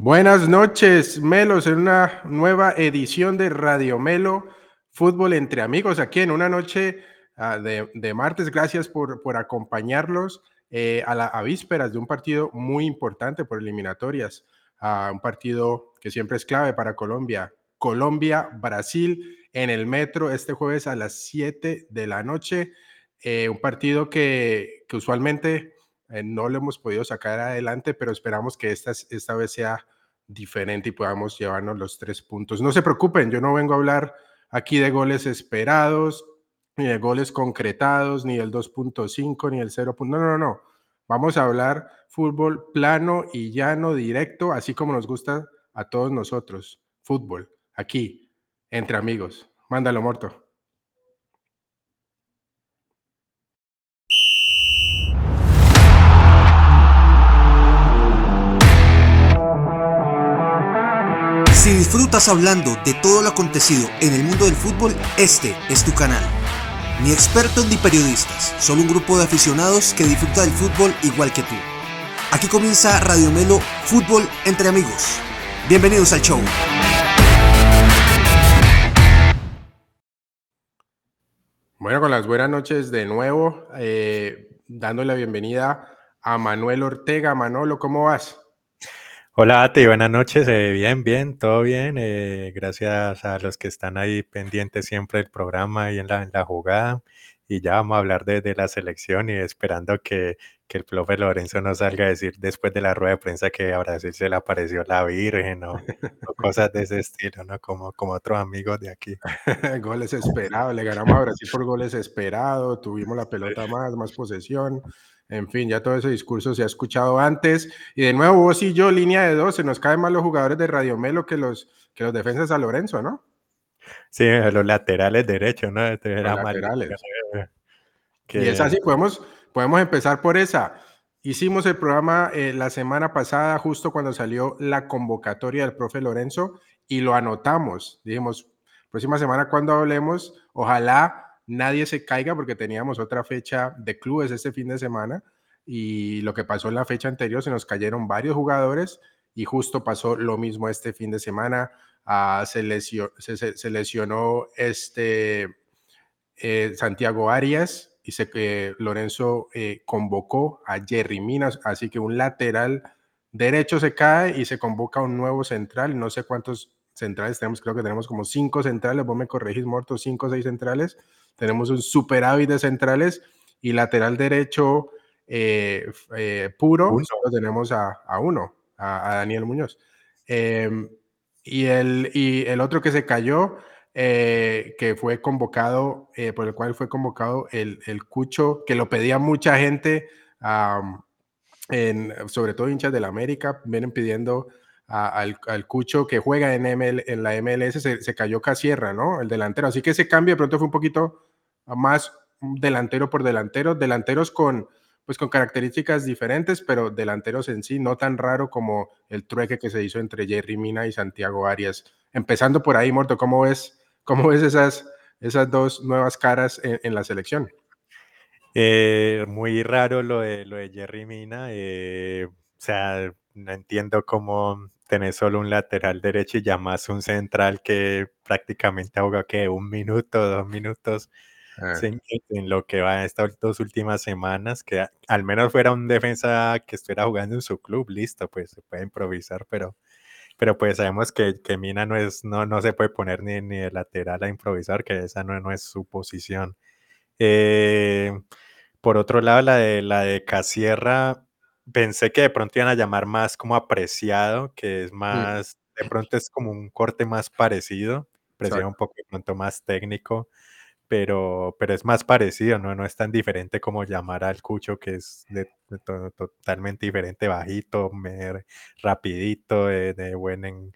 Buenas noches, Melos, en una nueva edición de Radio Melo, Fútbol entre Amigos, aquí en una noche uh, de, de, martes. Gracias por, por acompañarlos eh, a, la, a, vísperas de un partido muy importante por eliminatorias, uh, un partido que siempre es clave para Colombia. Colombia-Brasil en el metro este jueves a las 7 de la noche. Eh, un partido que, que usualmente eh, no lo hemos podido sacar adelante, pero esperamos que esta, esta vez sea diferente y podamos llevarnos los tres puntos. No se preocupen, yo no vengo a hablar aquí de goles esperados, ni de goles concretados, ni del 2.5, ni del 0. No, no, no. Vamos a hablar fútbol plano y llano, directo, así como nos gusta a todos nosotros. Fútbol, aquí, entre amigos. Mándalo, Morto. Disfrutas hablando de todo lo acontecido en el mundo del fútbol, este es tu canal. Ni expertos ni periodistas, solo un grupo de aficionados que disfruta del fútbol igual que tú. Aquí comienza Radio Melo Fútbol entre amigos. Bienvenidos al show. Bueno, con las buenas noches de nuevo, eh, dándole la bienvenida a Manuel Ortega. Manolo, ¿cómo vas? Hola, Ati, buenas noches. Eh, bien, bien, todo bien. Eh, gracias a los que están ahí pendientes siempre del programa y en la, en la jugada. Y ya vamos a hablar de, de la selección y esperando que, que, el profe Lorenzo nos salga a decir después de la rueda de prensa que a Brasil se le apareció la Virgen o, o cosas de ese estilo, ¿no? Como, como otros amigos de aquí. goles esperados, le ganamos a Brasil por goles esperados, tuvimos la pelota más, más posesión. En fin, ya todo ese discurso se ha escuchado antes. Y de nuevo, vos y yo, línea de dos, se nos caen más los jugadores de Radio Melo que los, que los defensas a Lorenzo, ¿no? Sí, los laterales derechos, ¿no? Los laterales. Que... Y es así, podemos, podemos empezar por esa. Hicimos el programa eh, la semana pasada, justo cuando salió la convocatoria del profe Lorenzo, y lo anotamos. Dijimos, próxima semana cuando hablemos, ojalá nadie se caiga porque teníamos otra fecha de clubes este fin de semana y lo que pasó en la fecha anterior se nos cayeron varios jugadores y justo pasó lo mismo este fin de semana. Uh, se, lesionó, se, se, este eh, Santiago Arias y se, eh, Lorenzo eh, convocó a Jerry Minas, así que un lateral derecho se cae y se convoca un nuevo central. No sé cuántos centrales tenemos, creo que tenemos como cinco centrales, vos me corregís, Morto, cinco o seis centrales tenemos un superávit de centrales y lateral derecho eh, eh, puro, uno. solo tenemos a, a uno, a, a, Daniel Muñoz. Eh, y, el, y el otro que se cayó, eh, que fue convocado, eh, por el cual fue convocado el, el, Cucho, que lo pedía mucha gente, um, en, sobre todo hinchas del América, vienen pidiendo a, al, al, Cucho que juega en, ML, en la MLS, se, se, cayó Casierra, ¿no? El delantero. Así que ese cambio de pronto fue un poquito más delantero por delantero, delanteros con, pues con características diferentes, pero delanteros en sí, no tan raro como el trueque que se hizo entre Jerry Mina y Santiago Arias. Empezando por ahí, Morto, ¿cómo ves, cómo ves esas, esas dos nuevas caras en, la selección? Eh, muy raro lo de, lo de Jerry Mina. Eh, o sea, no entiendo cómo tener solo un lateral derecho y ya más un central que prácticamente ahoga que un minuto, dos minutos. Ah. En, en, lo que va estas dos últimas semanas, que al menos fuera un defensa que estuviera jugando en su club, listo, pues se puede improvisar, pero, pero pues sabemos que, que Mina no, es, no, no se puede poner ni, ni de lateral a improvisar, que esa no, no es su posición. Eh, por otro lado, la de, la de Casierra, pensé que de pronto iban a llamar más como apreciado, que es más, sí. de pronto es como un corte más parecido, presiona un poco de pronto más técnico pero, pero es más parecido, ¿no? No es tan diferente como llamar al Cucho, que es de, de to, totalmente diferente, bajito, mer, rapidito, de, de, buen en,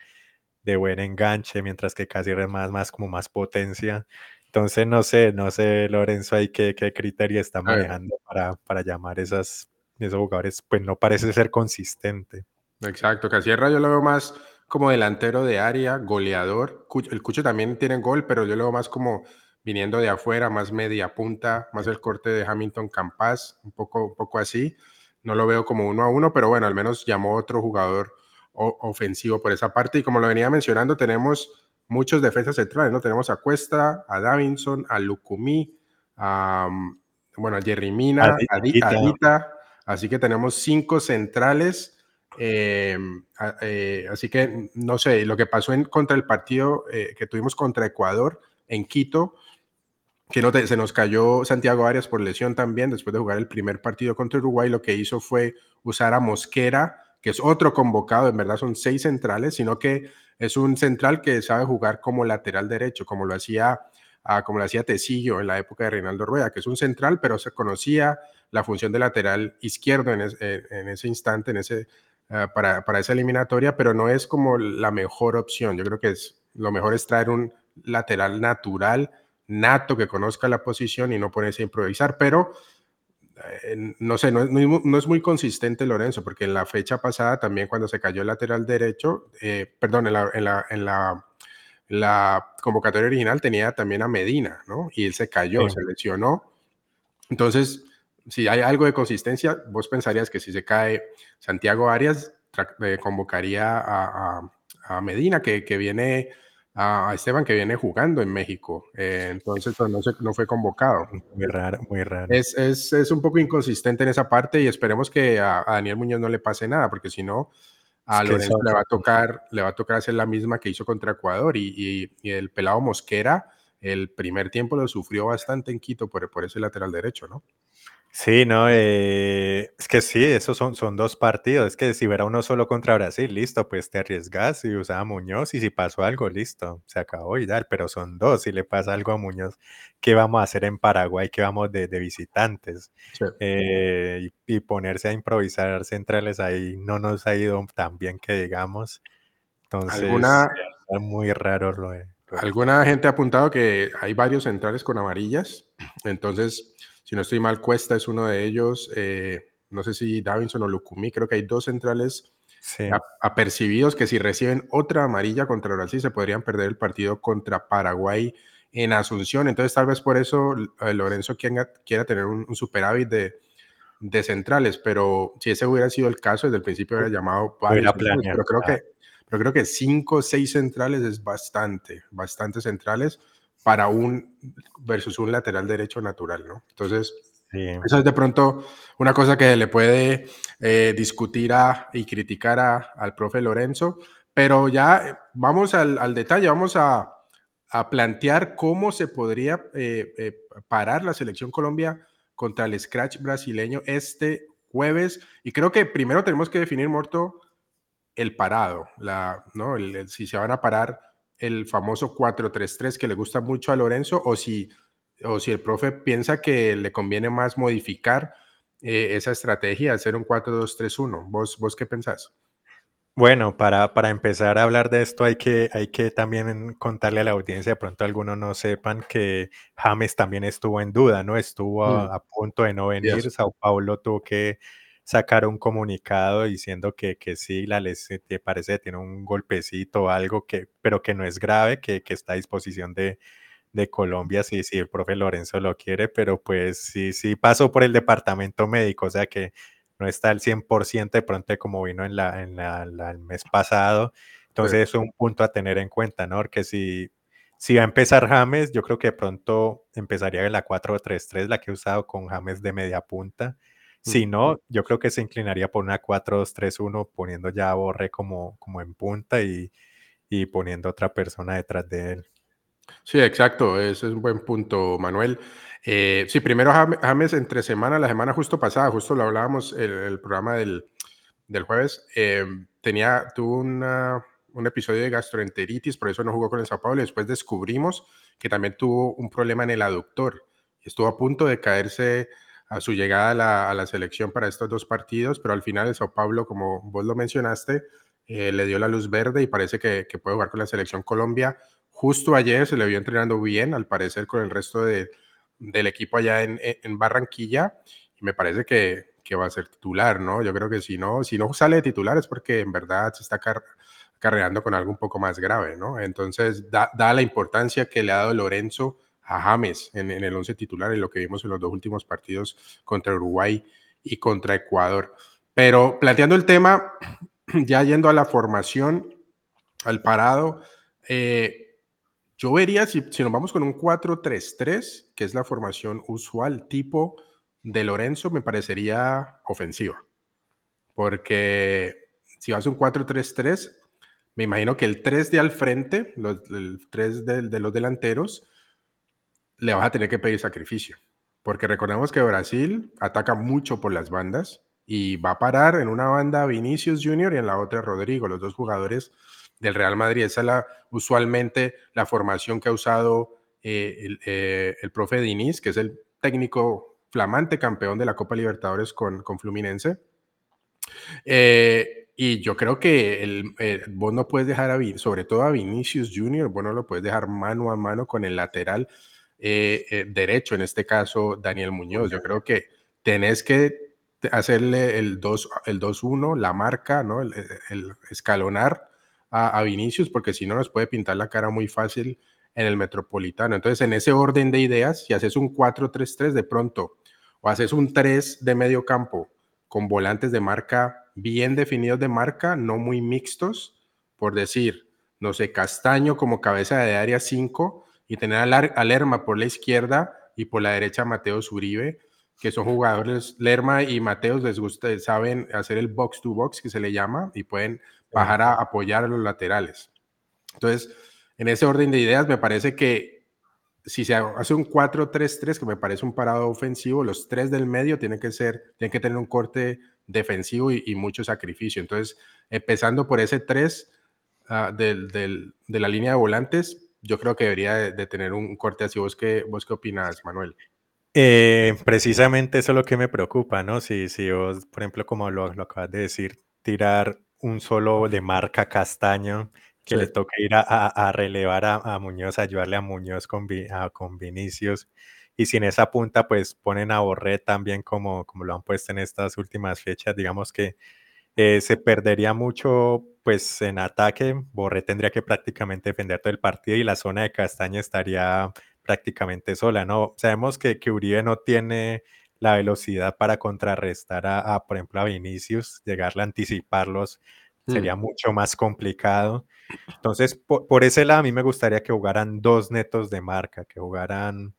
de buen enganche, mientras que casi es más, más como más potencia. Entonces, no sé, no sé, Lorenzo, ahí qué, qué criterio está manejando para, para llamar esas, esos jugadores, pues no parece ser consistente. Exacto, Casierra yo lo veo más como delantero de área, goleador. El Cucho también tiene gol, pero yo lo veo más como viniendo de afuera, más media punta, más el corte de Hamilton Campas, un poco, un poco así. No lo veo como uno a uno, pero bueno, al menos llamó otro jugador ofensivo por esa parte. Y como lo venía mencionando, tenemos muchos defensas centrales, ¿no? Tenemos a Cuesta, a Davinson, a Lucumí, a, bueno, a Jerry Mina, a Dita. Así que tenemos cinco centrales. Eh, eh, así que no sé, lo que pasó en, contra el partido eh, que tuvimos contra Ecuador en Quito, que se nos cayó Santiago Arias por lesión también después de jugar el primer partido contra Uruguay, lo que hizo fue usar a Mosquera, que es otro convocado, en verdad son seis centrales, sino que es un central que sabe jugar como lateral derecho, como lo hacía, ah, como lo hacía Tecillo en la época de Reinaldo Rueda, que es un central, pero se conocía la función de lateral izquierdo en, eh, ese instante, en ese, ah, para, para esa eliminatoria, pero no es como la mejor opción. Yo creo que es, lo mejor es traer un lateral natural nato que conozca la posición y no ponerse a improvisar, pero eh, no sé, no es, muy consistente Lorenzo, porque en la fecha pasada también cuando se cayó el lateral derecho, eh, perdón, en la, en la, en la, convocatoria original tenía también a Medina, ¿no? Y él se cayó, se lesionó. Entonces, si hay algo de consistencia, vos pensarías que si se cae Santiago Arias, eh, convocaría a, a, Medina, que, que viene a Esteban que viene jugando en México. Eh, entonces, pues, no, no fue convocado. Muy raro, muy raro. Es, es, es, un poco inconsistente en esa parte y esperemos que a, Daniel Muñoz no le pase nada, porque si no, a Lorenzo le va a tocar, le va a tocar hacer la misma que hizo contra Ecuador y, y, el pelado Mosquera, el primer tiempo lo sufrió bastante en Quito por, por ese lateral derecho, ¿no? Sí, no, eh, es que sí, esos son, son dos partidos. Es que si hubiera uno solo contra Brasil, listo, pues te arriesgas y usaba a Muñoz y si pasó algo, listo, se acabó y tal, pero son dos. Si le pasa algo a Muñoz, ¿qué vamos a hacer en Paraguay? ¿Qué vamos de, visitantes? Eh, y, ponerse a improvisar centrales ahí no nos ha ido tan bien que digamos. Entonces, ¿Alguna, es muy raro lo de. Alguna gente ha apuntado que hay varios centrales con amarillas, entonces si no estoy mal, Cuesta es uno de ellos. Eh, no sé si Davinson o Lucumí, creo que hay dos centrales apercibidos que si reciben otra amarilla contra Brasil se podrían perder el partido contra Paraguay en Asunción. Entonces tal vez por eso eh, Lorenzo quiera, tener un, superávit de, de, centrales, pero si ese hubiera sido el caso, desde el principio hubiera llamado varios, pero creo que pero creo que cinco o seis centrales es bastante, bastante centrales para un versus un lateral derecho natural, ¿no? Entonces, eso es de pronto una cosa que le puede eh, discutir a, y criticar a, al profe Lorenzo, pero ya eh, vamos al, al detalle, vamos a, a, plantear cómo se podría eh, parar la selección Colombia contra el scratch brasileño este jueves. Y creo que primero tenemos que definir, Morto, el parado, la, ¿no? si se van a parar el famoso 4-3-3 que le gusta mucho a Lorenzo o si, o si el profe piensa que le conviene más modificar eh, esa estrategia, hacer un 4-2-3-1. ¿Vos, ¿Vos qué pensás? Bueno, para, para, empezar a hablar de esto hay que, hay que también contarle a la audiencia, de pronto algunos no sepan que James también estuvo en duda, ¿no? Estuvo a, mm. punto de no venir, Sao Paulo tuvo que sacar un comunicado diciendo que, que sí, la lesión te parece que tiene un golpecito o algo, que, pero que no es grave, que, que está a disposición de, de Colombia, sí, sí, el profe Lorenzo lo quiere, pero pues sí, sí pasó por el departamento médico, o sea que no está al 100% de pronto como vino en la, en la, el mes pasado. Entonces es un punto a tener en cuenta, ¿no? Porque si, si va a empezar James, yo creo que de pronto empezaría en la 4-3-3, la que he usado con James de media punta. Si no, yo creo que se inclinaría por una 4-2-3-1, poniendo ya a Borre como, como en punta y, y poniendo otra persona detrás de él. Sí, exacto, ese es un buen punto, Manuel. Eh, sí, primero James entre semana, la semana justo pasada, justo lo hablábamos el, el programa del, del jueves, eh, tenía, tuvo una, un episodio de gastroenteritis, por eso no jugó con el Sao Paulo y después descubrimos que también tuvo un problema en el aductor. Estuvo a punto de caerse a su llegada a la, selección para estos dos partidos, pero al final el Sao Paulo, como vos lo mencionaste, eh, le dio la luz verde y parece que, puede jugar con la selección Colombia. Justo ayer se le vio entrenando bien, al parecer, con el resto de, del equipo allá en, en, Barranquilla, y me parece que, que, va a ser titular, ¿no? Yo creo que si no, si no sale de titular es porque en verdad se está carreando con algo un poco más grave, ¿no? Entonces, da, da la importancia que le ha dado Lorenzo a James en, el once titular, en lo que vimos en los dos últimos partidos contra Uruguay y contra Ecuador. Pero planteando el tema, ya yendo a la formación, al parado, eh, yo vería si, si, nos vamos con un 4-3-3, que es la formación usual tipo de Lorenzo, me parecería ofensiva. Porque si vas un 4-3-3, me imagino que el 3 de al frente, los, el 3 de, de los delanteros, le vas a tener que pedir sacrificio. Porque recordemos que Brasil ataca mucho por las bandas y va a parar en una banda Vinicius Junior y en la otra Rodrigo, los dos jugadores del Real Madrid. Esa es la, usualmente la formación que ha usado eh, el, eh, el, profe Diniz, que es el técnico flamante campeón de la Copa Libertadores con, con Fluminense. Eh, y yo creo que el, eh, vos no puedes dejar a, sobre todo a Vinicius Junior, vos no lo puedes dejar mano a mano con el lateral eh, eh, derecho, en este caso Daniel Muñoz. Yo creo que tenés que hacerle el 2-1, el la marca, ¿no? el, el escalonar a, a, Vinicius, porque si no nos puede pintar la cara muy fácil en el Metropolitano. Entonces, en ese orden de ideas, si haces un 4-3-3 de pronto, o haces un 3 de medio campo con volantes de marca bien definidos de marca, no muy mixtos, por decir, no sé, Castaño como cabeza de área 5 y tener a, Lerma por la izquierda y por la derecha Mateo Zuribe, que son jugadores, Lerma y Mateos les gusta, saben hacer el box to box que se le llama y pueden bajar a apoyar a los laterales. Entonces, en ese orden de ideas, me parece que si se hace un 4-3-3, que me parece un parado ofensivo, los tres del medio tienen que ser, tienen que tener un corte defensivo y, y mucho sacrificio. Entonces, empezando por ese 3 uh, ah, del, del, de la línea de volantes, yo creo que debería de, de tener un corte así. ¿Vos qué, vos qué opinas, Manuel? Eh, precisamente eso es lo que me preocupa, ¿no? Si, si vos, por ejemplo, como lo, lo acabas de decir, tirar un solo de marca castaño, que sí. le toque ir a, a, a relevar a, a, Muñoz, ayudarle a Muñoz con, a, con Vinicius, y si en esa punta pues ponen a Borré también como, como lo han puesto en estas últimas fechas, digamos que eh, se perdería mucho pues en ataque, Borré tendría que prácticamente defender todo el partido y la zona de Castaña estaría prácticamente sola, ¿no? Sabemos que, que Uribe no tiene la velocidad para contrarrestar a, a, por ejemplo, a Vinicius, llegarle a anticiparlos sería mm. mucho más complicado. Entonces, por, por, ese lado, a mí me gustaría que jugaran dos netos de marca, que jugaran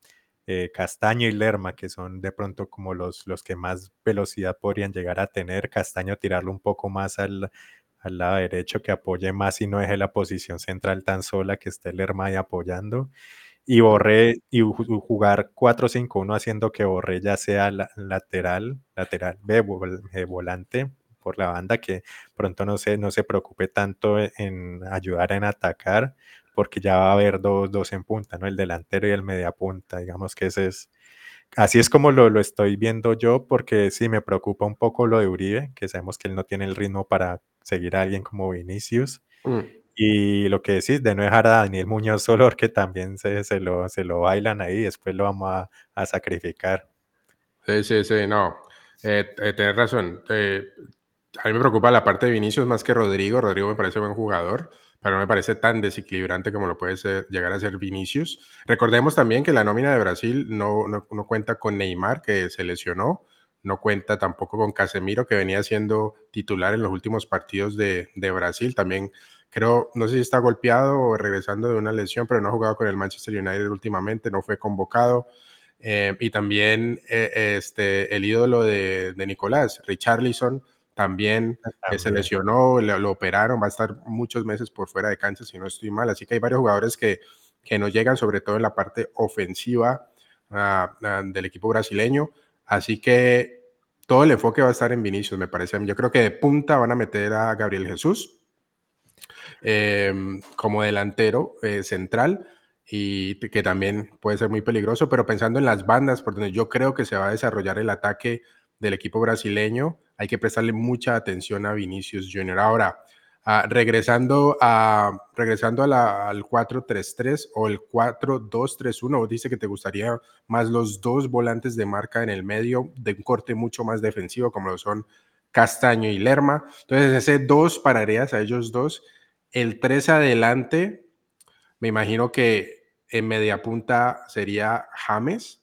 eh, Castaño y Lerma, que son de pronto como los, los que más velocidad podrían llegar a tener. Castaño tirarlo un poco más al, al lado derecho, que apoye más y no deje la posición central tan sola, que esté Lerma ahí apoyando. Y Borré y jugar 4-5-1 haciendo que Borré ya sea la, lateral, lateral, B, eh, volante por la banda, que pronto no se, no se preocupe tanto en ayudar en atacar, porque ya va a haber dos, dos en punta, ¿no? El delantero y el media punta, digamos que ese es, así es como lo, lo estoy viendo yo, porque sí me preocupa un poco lo de Uribe, que sabemos que él no tiene el ritmo para seguir a alguien como Vinicius. Mm. Y lo que decís, de no dejar a Daniel Muñoz solo, porque también se, se, lo, se lo bailan ahí, después lo vamos a, a sacrificar. Sí, sí, sí, no. Eh, eh, tienes razón. Eh, a mí me preocupa la parte de Vinicius más que Rodrigo. Rodrigo me parece buen jugador pero me parece tan desequilibrante como lo puede ser, llegar a ser Vinicius. Recordemos también que la nómina de Brasil no, no, no, cuenta con Neymar, que se lesionó, no cuenta tampoco con Casemiro, que venía siendo titular en los últimos partidos de, de Brasil. También creo, no sé si está golpeado o regresando de una lesión, pero no ha jugado con el Manchester United últimamente, no fue convocado. Eh, y también eh, este, el ídolo de, de Nicolás, Richarlison, también, también. se lesionó, lo, lo, operaron, va a estar muchos meses por fuera de cancha si no estoy mal, así que hay varios jugadores que, que no llegan, sobre todo en la parte ofensiva uh, uh, del equipo brasileño, así que todo el enfoque va a estar en Vinicius, me parece. Yo creo que de punta van a meter a Gabriel Jesús eh, como delantero eh, central y que también puede ser muy peligroso, pero pensando en las bandas por donde yo creo que se va a desarrollar el ataque del equipo brasileño, hay que prestarle mucha atención a Vinicius Junior. Ahora, uh, regresando, a, regresando a la, al 4-3-3 o el 4-2-3-1, dice que te gustaría más los dos volantes de marca en el medio de un corte mucho más defensivo, como lo son Castaño y Lerma. Entonces, ese dos pararías a ellos dos. El 3 adelante, me imagino que en media punta sería James.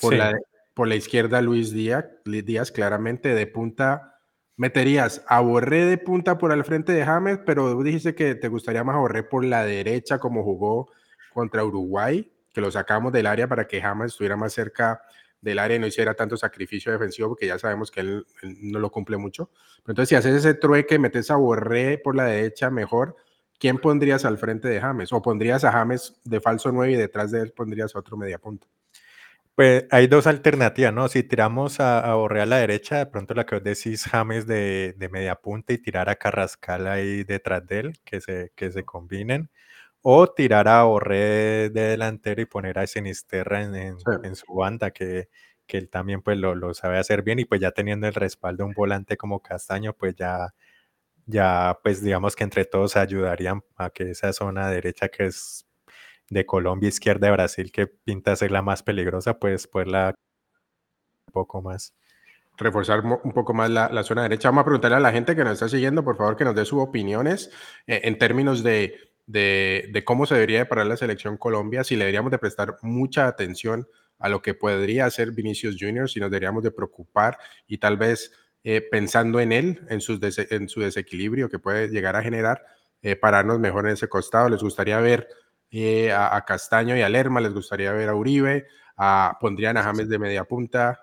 Por, sí. la, por la izquierda Luis Díaz, Díaz claramente de punta meterías a Borré de punta por al frente de James, pero dijiste que te gustaría más Borré por la derecha como jugó contra Uruguay, que lo sacamos del área para que James estuviera más cerca del área y no hiciera tanto sacrificio defensivo, porque ya sabemos que él, no lo cumple mucho. Pero entonces, si haces ese trueque, metes a Borré por la derecha mejor, ¿quién pondrías al frente de James? ¿O pondrías a James de falso 9 y detrás de él pondrías a otro media punta? Pues hay dos alternativas, ¿no? Si tiramos a, a Borré a la derecha, de pronto la que os decís James de, de, media punta y tirar a Carrascal ahí detrás de él, que se, que se combinen. O tirar a Borré de delantero y poner a Sinisterra en, en, en su banda, que, que, él también pues lo, lo, sabe hacer bien y pues ya teniendo el respaldo de un volante como Castaño, pues ya, ya pues digamos que entre todos ayudarían a que esa zona derecha que es de Colombia, izquierda de Brasil, que pinta ser la más peligrosa, pues la un poco más. Reforzar un poco más la, la, zona derecha. Vamos a preguntarle a la gente que nos está siguiendo, por favor, que nos dé sus opiniones eh, en términos de, de, cómo se debería de parar la selección Colombia, si le deberíamos de prestar mucha atención a lo que podría hacer Vinicius Junior, si nos deberíamos de preocupar y tal vez eh, pensando en él, en, sus en su desequilibrio que puede llegar a generar, eh, pararnos mejor en ese costado. Les gustaría ver eh, a, Castaño y a Lerma, les gustaría ver a Uribe, a, pondrían a James de media punta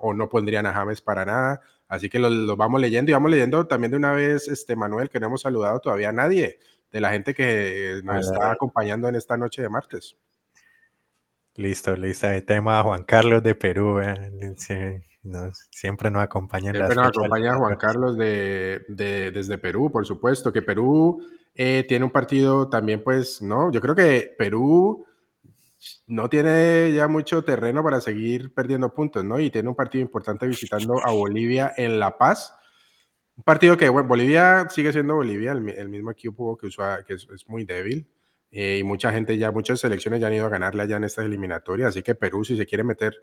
o no pondrían a James para nada. Así que lo, vamos leyendo y vamos leyendo también de una vez, este Manuel, que no hemos saludado todavía a nadie de la gente que nos está acompañando en esta noche de martes. Listo, listo. El tema Juan Carlos de Perú. Eh. siempre nos acompaña. Siempre nos acompaña Juan Carlos de, de, desde Perú, por supuesto, que Perú eh, tiene un partido también, pues, ¿no? Yo creo que Perú no tiene ya mucho terreno para seguir perdiendo puntos, ¿no? Y tiene un partido importante visitando a Bolivia en La Paz. Un partido que, bueno, Bolivia sigue siendo Bolivia, el, mismo equipo que, usa, que es, muy débil. Eh, y mucha gente ya, muchas selecciones ya han ido a ganarle allá en estas eliminatorias. Así que Perú, si se quiere meter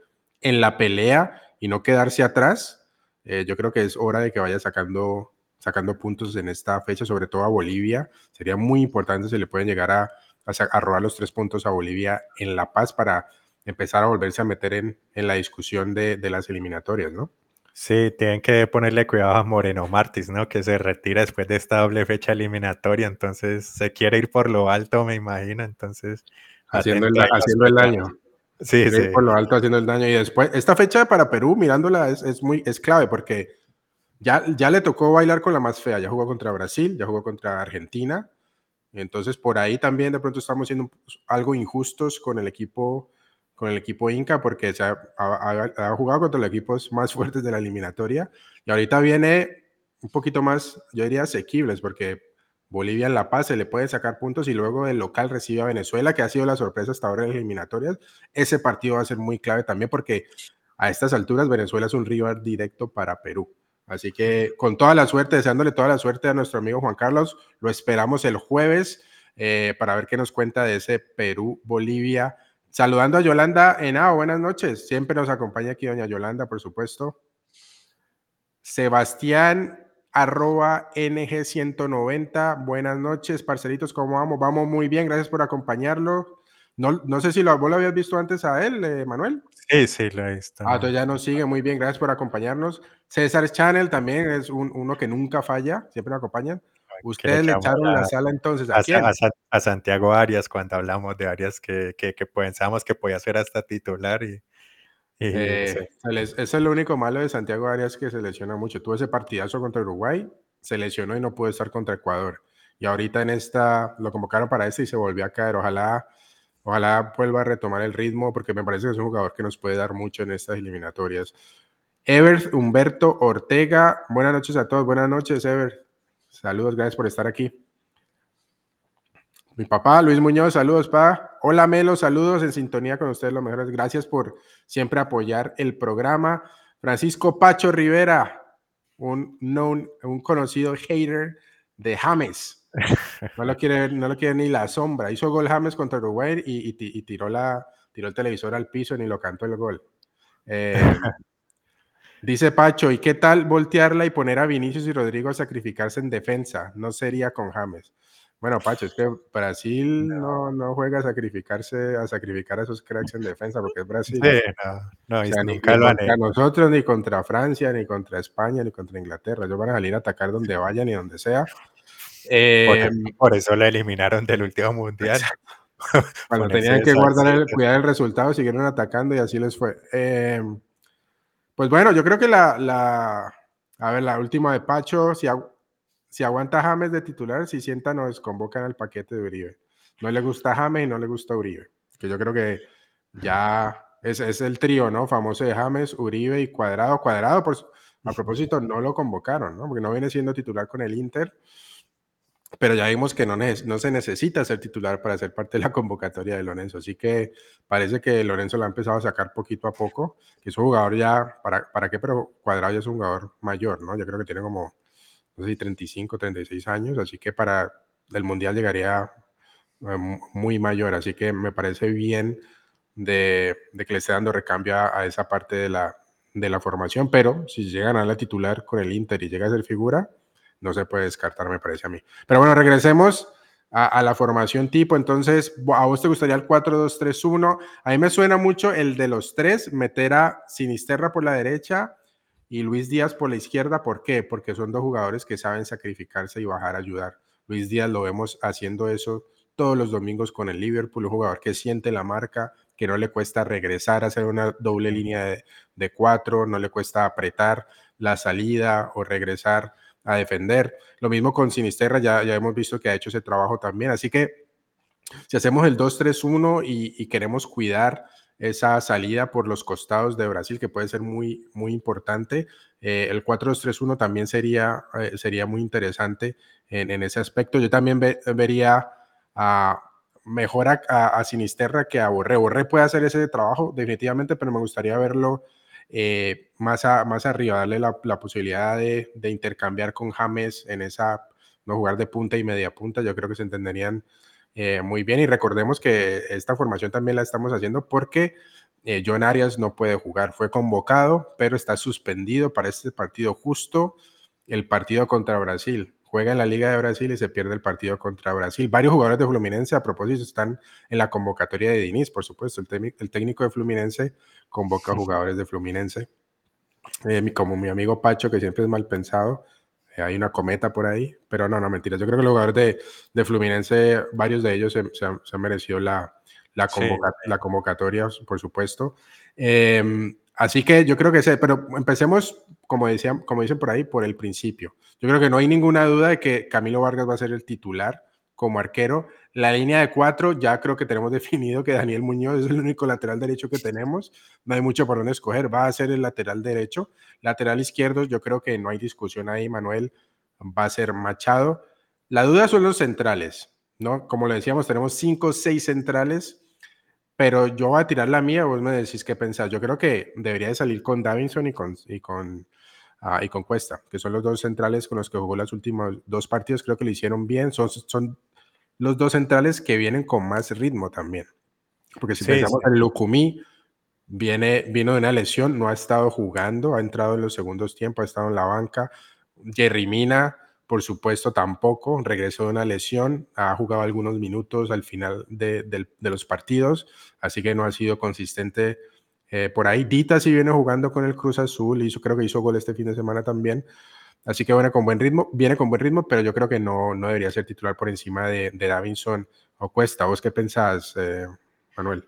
en la pelea y no quedarse atrás, eh, yo creo que es hora de que vaya sacando sacando puntos en esta fecha, sobre todo a Bolivia. Sería muy importante si le pueden llegar a, a, robar los tres puntos a Bolivia en La Paz para empezar a volverse a meter en, en la discusión de, de, las eliminatorias, ¿no? Sí, tienen que ponerle cuidado a Moreno Martins, ¿no? Que se retira después de esta doble fecha eliminatoria, entonces se quiere ir por lo alto, me imagino, entonces... Haciendo el, haciendo el daño. Sí, sí. Por lo alto haciendo el daño. Y después, esta fecha para Perú, mirándola, es, es muy, es clave porque ya, le tocó bailar con la más fea, ya jugó contra Brasil, ya jugó contra Argentina, entonces por ahí también de pronto estamos siendo algo injustos con el equipo con el equipo Inca porque se ha, jugado contra los equipos más fuertes de la eliminatoria y ahorita viene un poquito más, yo diría, asequibles porque Bolivia en La Paz se le puede sacar puntos y luego el local recibe a Venezuela, que ha sido la sorpresa hasta ahora en las eliminatorias. Ese partido va a ser muy clave también porque a estas alturas Venezuela es un rival directo para Perú. Así que con toda la suerte, deseándole toda la suerte a nuestro amigo Juan Carlos, lo esperamos el jueves eh, para ver qué nos cuenta de ese Perú-Bolivia. Saludando a Yolanda Henao, buenas noches. Siempre nos acompaña aquí doña Yolanda, por supuesto. Sebastián arroba NG190, buenas noches, parcelitos, ¿cómo vamos? Vamos muy bien, gracias por acompañarlo. No, no sé si lo, vos lo habías visto antes a él, eh, Manuel. Sí, sí, lo he visto. Ah, entonces ya nos sigue muy bien, gracias por acompañarnos. César Channel también es uno que nunca falla, siempre nos acompañan. Ustedes le echaron la sala entonces a, a, Santiago Arias cuando hablamos de Arias que, que, que, pensamos que podía ser hasta titular y, eh, eso es lo único malo de Santiago Arias que se lesiona mucho. Tuvo ese partidazo contra Uruguay, se lesionó y no pudo estar contra Ecuador. Y ahorita en esta lo convocaron para este y se volvió a caer. Ojalá Ojalá vuelva a retomar el ritmo porque me parece que es un jugador que nos puede dar mucho en estas eliminatorias. Ever Humberto Ortega, buenas noches a todos, buenas noches Ever. Saludos, gracias por estar aquí. Mi papá, Luis Muñoz, saludos, pa. Hola Melo, saludos en sintonía con ustedes, lo mejores. Gracias por siempre apoyar el programa. Francisco Pacho Rivera, un, un conocido hater de James. No lo quiere, no lo quiere ni la sombra. Hizo gol James contra Uruguay y, tiró, la, tiró el televisor al piso y ni lo cantó el gol. Eh, dice Pacho, ¿y qué tal voltearla y poner a Vinicius y Rodrigo a sacrificarse en defensa? No sería con James. Bueno, Pacho, es que Brasil no, no, juega a sacrificarse, a sacrificar a esos cracks en defensa, porque es Brasil. Sí, no, no, ni contra nosotros, ni contra Francia, ni contra España, ni contra Inglaterra. Ellos van a salir a atacar donde vayan y donde sea. Eh, por, eso la eliminaron del último mundial. Cuando tenían que guardar el, cuidar el resultado, siguieron atacando y así les fue. Eh, pues bueno, yo creo que la, la, a ver, la última de Pacho, si, si aguanta James de titular, si sienta, nos convocan al paquete de Uribe. No le gusta James y no le gusta Uribe. Que yo creo que ya es, es el trío, ¿no? Famoso de James, Uribe y Cuadrado. Cuadrado, por, a propósito, no lo convocaron, ¿no? Porque no viene siendo titular con el Inter. Pero ya vimos que no, no se necesita ser titular para ser parte de la convocatoria de Lorenzo. Así que parece que Lorenzo lo ha empezado a sacar poquito a poco. Que es un jugador ya, ¿para, para qué? Pero Cuadrado ya es un jugador mayor, ¿no? Yo creo que tiene como no sé si 35, 36 años, así que para el Mundial llegaría eh, muy mayor, así que me parece bien de, que le esté dando recambio a, esa parte de la, de la formación, pero si llegan a la titular con el Inter y llega a ser figura, no se puede descartar, me parece a mí. Pero bueno, regresemos a, la formación tipo, entonces, ¿a vos te gustaría el 4-2-3-1? A mí me suena mucho el de los tres, meter a Sinisterra por la derecha, y Luis Díaz por la izquierda. ¿Por qué? Porque son dos jugadores que saben sacrificarse y bajar a ayudar. Luis Díaz lo vemos haciendo eso todos los domingos con el Liverpool, un jugador que siente la marca, que no le cuesta regresar hacer una doble línea de, cuatro, no le cuesta apretar la salida o regresar a defender. Lo mismo con Sinisterra, ya, ya hemos visto que ha hecho ese trabajo también. Así que si hacemos el 2-3-1 y, y queremos cuidar esa salida por los costados de Brasil, que puede ser muy, muy importante. Eh, el 4-2-3-1 también sería, eh, sería muy interesante en, ese aspecto. Yo también vería a, mejor a, Sinisterra que a Borré. Borré puede hacer ese trabajo definitivamente, pero me gustaría verlo eh, más, más arriba, darle la, posibilidad de, de, intercambiar con James en esa, no jugar de punta y media punta. Yo creo que se entenderían eh, muy bien, y recordemos que esta formación también la estamos haciendo porque eh, John Arias no puede jugar. Fue convocado, pero está suspendido para este partido justo el partido contra Brasil. Juega en la Liga de Brasil y se pierde el partido contra Brasil. Varios jugadores de Fluminense, a propósito, están en la convocatoria de Diniz, por supuesto. El, el técnico de Fluminense convoca jugadores de Fluminense. Eh, como mi amigo Pacho, que siempre es mal pensado, eh, hay una cometa por ahí, pero no, no, mentiras. Yo creo que los jugadores de, de Fluminense, varios de ellos se, han, merecido la, la, la, convocatoria, por supuesto. Em, así que yo creo que sí, pero empecemos, como, decían, como dicen por ahí, por el principio. Yo creo que no hay ninguna duda de que Camilo Vargas va a ser el titular como arquero. La línea de cuatro, ya creo que tenemos definido que Daniel Muñoz es el único lateral derecho que tenemos. No hay mucho por dónde escoger. Va a ser el lateral derecho. Lateral izquierdo, yo creo que no hay discusión ahí, Manuel. Va a ser Machado. La duda son los centrales, ¿no? Como le decíamos, tenemos cinco, seis centrales. Pero yo voy a tirar la mía, vos me decís qué pensás. Yo creo que debería de salir con Davinson y con, y con Ah, y con Cuesta, que son los dos centrales con los que jugó los últimos dos partidos, creo que lo hicieron bien, son, son los dos centrales que vienen con más ritmo también. Porque si pensamos en Lukumi, viene, vino de una lesión, no ha estado jugando, ha entrado en los segundos tiempos, ha estado en la banca. Jerry Mina, por supuesto, tampoco, regresó de una lesión, ha jugado algunos minutos al final de, de los partidos, así que no ha sido consistente eh, por ahí Dita sí viene jugando con el Cruz Azul, hizo, creo que hizo gol este fin de semana también. Así que viene con buen ritmo, viene con buen ritmo, pero yo creo que no, no debería ser titular por encima de, de Davinson o Cuesta. ¿Vos qué pensás, eh, Manuel?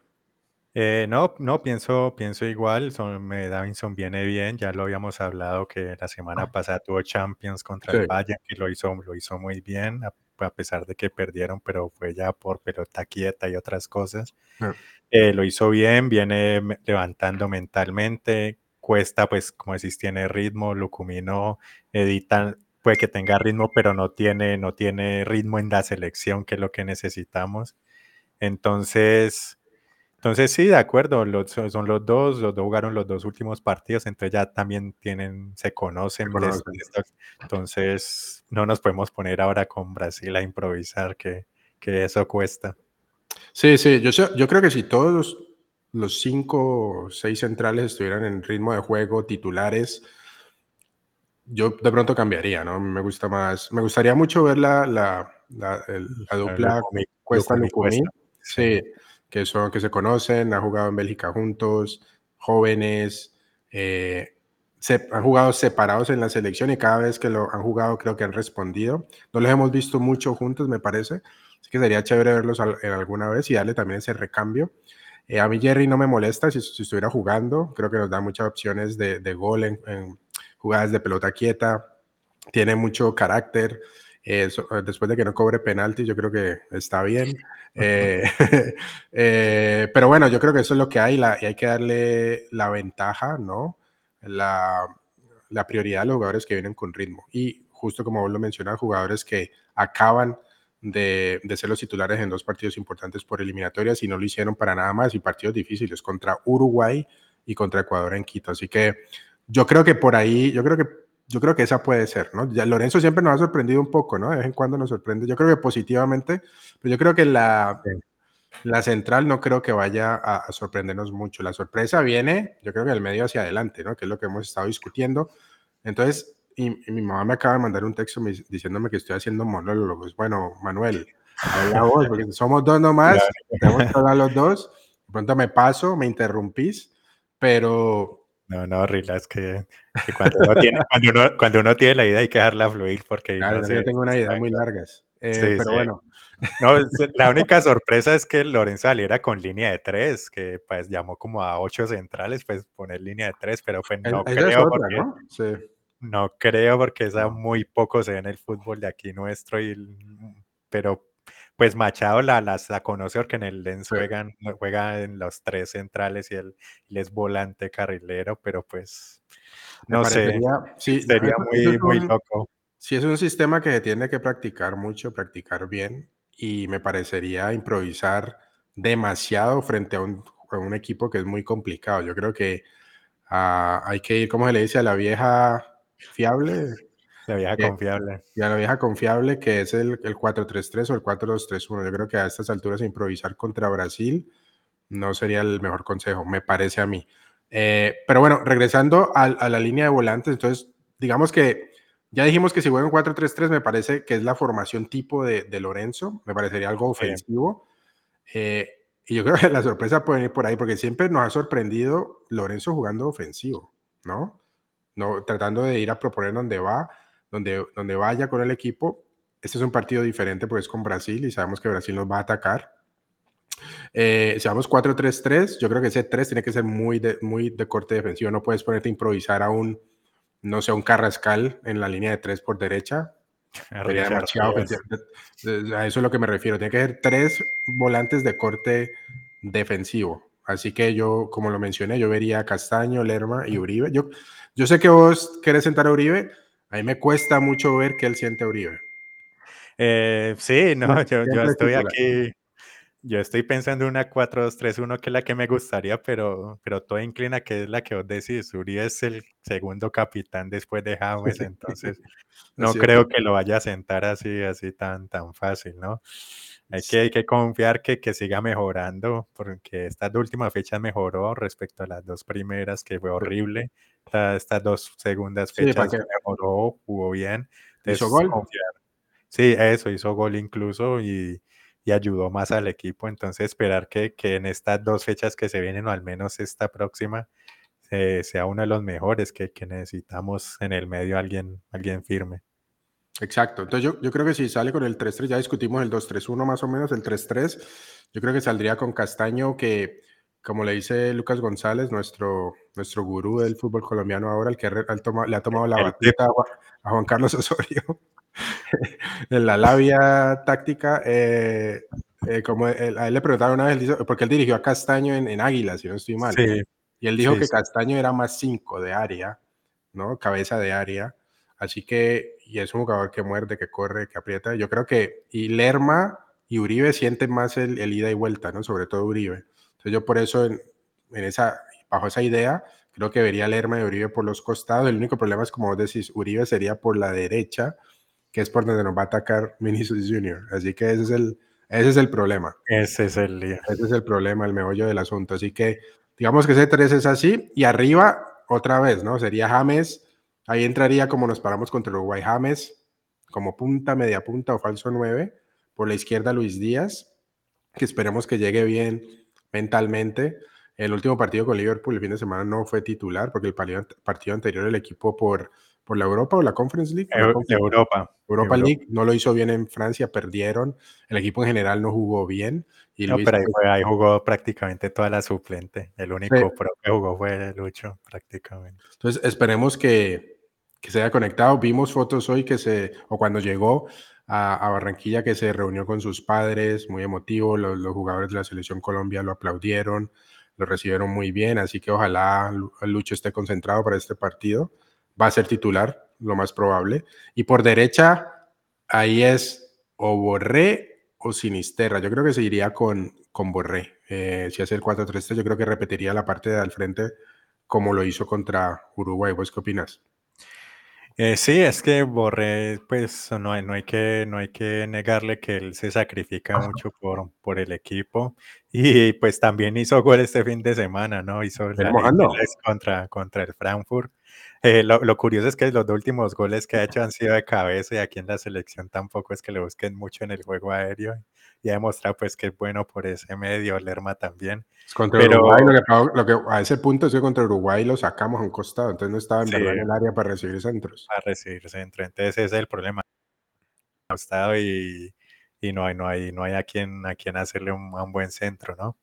Eh, no, no, pienso, pienso igual. Son, Davinson viene bien. Ya lo habíamos hablado que la semana ah. pasada tuvo Champions contra el Bayern y lo hizo, lo hizo muy bien, a, pesar de que perdieron, pero fue ya por pelota quieta y otras cosas. Ah. Eh, lo hizo bien, viene levantando mentalmente, cuesta, pues como decís, tiene ritmo, Lucumino edita, puede que tenga ritmo, pero no tiene, no tiene ritmo en la selección, que es lo que necesitamos. Entonces, entonces sí, de acuerdo, son los dos, los dos jugaron los dos últimos partidos, entonces ya también tienen, se conocen, entonces no nos podemos poner ahora con Brasil a improvisar, que, que eso cuesta. Sí, sí, yo, yo creo que si todos los, cinco o seis centrales estuvieran en ritmo de juego titulares, yo de pronto cambiaría, ¿no? Me gusta más, me gustaría mucho ver la, la, dupla Cuesta Lucumí, sí, que son que se conocen, han jugado en Bélgica juntos, jóvenes, eh, se, han jugado separados en la selección y cada vez que lo han jugado creo que han respondido. No los hemos visto mucho juntos, me parece, así que sería chévere verlos en alguna vez y darle también ese recambio. Eh, a mí Jerry no me molesta si, estuviera jugando, creo que nos da muchas opciones de, gol en, en, jugadas de pelota quieta, tiene mucho carácter, eh, después de que no cobre penalti, yo creo que está bien. Eh, eh, pero bueno, yo creo que eso es lo que hay y hay que darle la ventaja, ¿no? La, la, prioridad a los jugadores que vienen con ritmo. Y justo como vos lo mencionas, jugadores que acaban de, de, ser los titulares en dos partidos importantes por eliminatorias y no lo hicieron para nada más y partidos difíciles contra Uruguay y contra Ecuador en Quito. Así que yo creo que por ahí, yo creo que yo creo que esa puede ser, ¿no? Ya Lorenzo siempre nos ha sorprendido un poco, ¿no? De vez en cuando nos sorprende. Yo creo que positivamente, pero yo creo que la, la central no creo que vaya a, sorprendernos mucho. La sorpresa viene, yo creo que del medio hacia adelante, ¿no? Que es lo que hemos estado discutiendo. Entonces, y, mi mamá me acaba de mandar un texto diciéndome que estoy haciendo monólogos. Bueno, Manuel, habla vos, porque somos dos nomás, tenemos que hablar los dos. De pronto me paso, me interrumpís, pero no, no, relax, que, que cuando, uno tiene, cuando, uno, cuando, uno tiene, la idea hay que dejarla fluir porque... Claro, no yo tengo una idea muy largas, eh, sí, pero bueno. No, la única sorpresa es que Lorenzo saliera con línea de tres, que pues llamó como a ocho centrales, pues poner línea de tres, pero pues no creo porque... ¿no? Sí. No creo porque esa muy poco se ve en el fútbol de aquí nuestro, y, pero pues Machado la, las, la conoce porque en el Lens juega en los tres centrales y él, es volante carrilero, pero pues no sé, sí, sería muy, muy loco. Sí, es un sistema que tiene que practicar mucho, practicar bien, y me parecería improvisar demasiado frente a un, un equipo que es muy complicado. Yo creo que ah, hay que ir, como se le dice, a la vieja fiable, la vieja confiable. Ya la vieja confiable, que es el, el 4-3-3 o el 4-2-3-1. Yo creo que a estas alturas improvisar contra Brasil no sería el mejor consejo, me parece a mí. Eh, pero bueno, regresando a, a, la línea de volantes, entonces, digamos que ya dijimos que si juegan 4-3-3, me parece que es la formación tipo de, de Lorenzo, me parecería algo ofensivo. Eh, y yo creo que la sorpresa puede ir por ahí, porque siempre nos ha sorprendido Lorenzo jugando ofensivo, ¿no? No tratando de ir a proponer donde va donde, donde vaya con el equipo. Este es un partido diferente porque es con Brasil y sabemos que Brasil nos va a atacar. Eh, si vamos 4-3-3, yo creo que ese 3 tiene que ser muy de, muy de corte defensivo. No puedes ponerte a improvisar a un, no sé, un Carrascal en la línea de 3 por derecha. A eso es lo que me refiero. Tiene que ser tres volantes de corte defensivo. Así que yo, como lo mencioné, yo vería Castaño, Lerma y Uribe. Yo, yo sé que vos querés sentar a Uribe, a mí me cuesta mucho ver que él siente a Uribe. Eh, sí, no, yo, yo estoy aquí, yo estoy pensando en una 4-2-3-1 que es la que me gustaría, pero, pero todo inclina que es la que vos decís. Uribe es el segundo capitán después de James, entonces no creo que lo vaya a sentar así, así tan, tan fácil, ¿no? Hay que, hay que confiar que, que siga mejorando, porque estas últimas fechas mejoró respecto a las dos primeras, que fue horrible estas dos segundas fechas sí, mejoró, jugó bien. ¿Hizo gol? Sí, eso, hizo gol incluso y, y, ayudó más al equipo. Entonces, esperar que, que, en estas dos fechas que se vienen, o al menos esta próxima, eh, sea uno de los mejores que, que, necesitamos en el medio alguien, alguien firme. Exacto. Entonces, yo, yo creo que si sale con el 3-3, ya discutimos el 2-3-1 más o menos, el 3-3, yo creo que saldría con Castaño que como le dice Lucas González, nuestro, nuestro gurú del fútbol colombiano ahora, el que le ha tomado la batuta a Juan Carlos Osorio en la labia táctica. Eh, eh, como a él le preguntaron una vez, porque él dirigió a Castaño en, en Águila, si no estoy mal. y él dijo que Castaño era más 5 de área, ¿no? Cabeza de área. Así que, y es un jugador que muerde, que corre, que aprieta. Yo creo que, y Lerma y Uribe sienten más el, el ida y vuelta, ¿no? Sobre todo Uribe yo por eso, en, esa, bajo esa idea, creo que vería Lerma y Uribe por los costados. El único problema es, como vos decís, Uribe sería por la derecha, que es por donde nos va a atacar Vinicius Junior. Así que ese es el, ese es el problema. Ese es el Ese es el problema, el meollo del asunto. Así que digamos que ese 3 es así. Y arriba, otra vez, ¿no? Sería James. Ahí entraría como nos paramos contra Uruguay James, como punta, media punta o falso 9. Por la izquierda Luis Díaz, que esperemos que llegue bien mentalmente. El último partido con Liverpool el fin de semana no fue titular porque el partido anterior el equipo por, por la Europa o la Conference League. Europa. Europa League no lo hizo bien en Francia, perdieron. El equipo en general no jugó bien. Y no, pero ahí, jugó prácticamente toda la suplente. El único que jugó fue Lucho, prácticamente. Entonces, esperemos que, que se haya conectado. Vimos fotos hoy que se, o cuando llegó a, Barranquilla, que se reunió con sus padres, muy emotivo. Los, los, jugadores de la Selección Colombia lo aplaudieron, lo recibieron muy bien. Así que ojalá Lucho esté concentrado para este partido. Va a ser titular, lo más probable. Y por derecha, ahí es o Borré o Sinisterra. Yo creo que se iría con, con Borré. Eh, si hace el 4-3, yo creo que repetiría la parte de al frente como lo hizo contra Uruguay. ¿Vos qué opinas? Eh, sí, es que Borré, pues no hay, no hay que, no hay que negarle que él se sacrifica mucho por, por el equipo y pues también hizo gol este fin de semana, ¿no? Hizo la contra, contra el Frankfurt. Eh, lo, curioso es que los dos últimos goles que ha hecho han sido de cabeza y aquí en la selección tampoco es que le busquen mucho en el juego aéreo y ha demostrado pues que es bueno por ese medio, Lerma también. Contra Pero, Uruguay, lo que, a ese punto es que contra Uruguay lo sacamos a un costado, entonces no estaba en, en el área para recibir centros. Para recibir centros, entonces ese es el problema. Costado y, y no hay, no hay, no hay a quien, a quien hacerle un, buen centro, ¿no?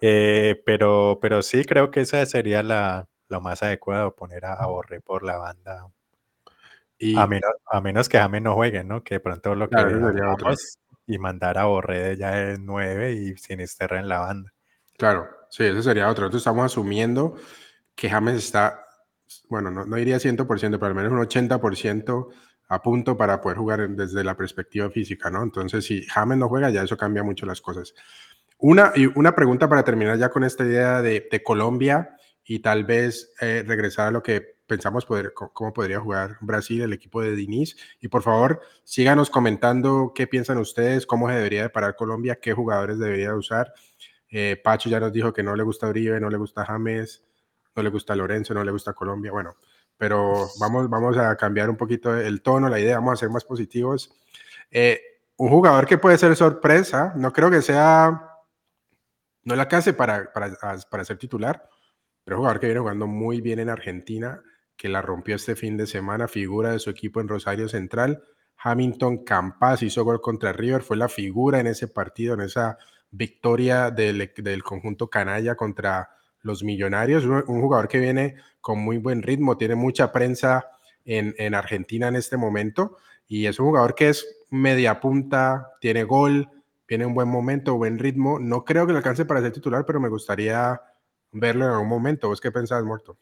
Eh, pero, pero sí creo que esa sería la, lo más adecuado poner a, Borré por la banda. Y, a, menos, a menos que James no juegue, ¿no? Que de pronto lo que y mandar a Borré ya de 9 y Sinisterra en la banda. Claro, sí, eso sería otro. Entonces estamos asumiendo que James está, bueno, no, no diría 100%, pero al menos un 80% a punto para poder jugar desde la perspectiva física, ¿no? Entonces, si James no juega, ya eso cambia mucho las cosas. Una, y una pregunta para terminar ya con esta idea de, de Colombia y tal vez eh, regresar a lo que pensamos poder, cómo podría jugar Brasil, el equipo de Diniz. Y por favor, síganos comentando qué piensan ustedes, cómo se debería de parar Colombia, qué jugadores debería usar. Eh, Pacho ya nos dijo que no le gusta Uribe, no le gusta James, no le gusta Lorenzo, no le gusta Colombia. Bueno, pero vamos, vamos a cambiar un poquito el tono, la idea, vamos a ser más positivos. Eh, un jugador que puede ser sorpresa, no creo que sea, no le alcance para, para, para ser titular, pero jugador que viene jugando muy bien en Argentina, que la rompió este fin de semana, figura de su equipo en Rosario Central. Hamilton Campas hizo gol contra River, fue la figura en ese partido, en esa victoria del, del conjunto canalla contra los millonarios. Un, jugador que viene con muy buen ritmo, tiene mucha prensa en, en, Argentina en este momento y es un jugador que es media punta, tiene gol, tiene un buen momento, buen ritmo. No creo que le alcance para ser titular, pero me gustaría verlo en algún momento. ¿Vos qué pensás, Muerto?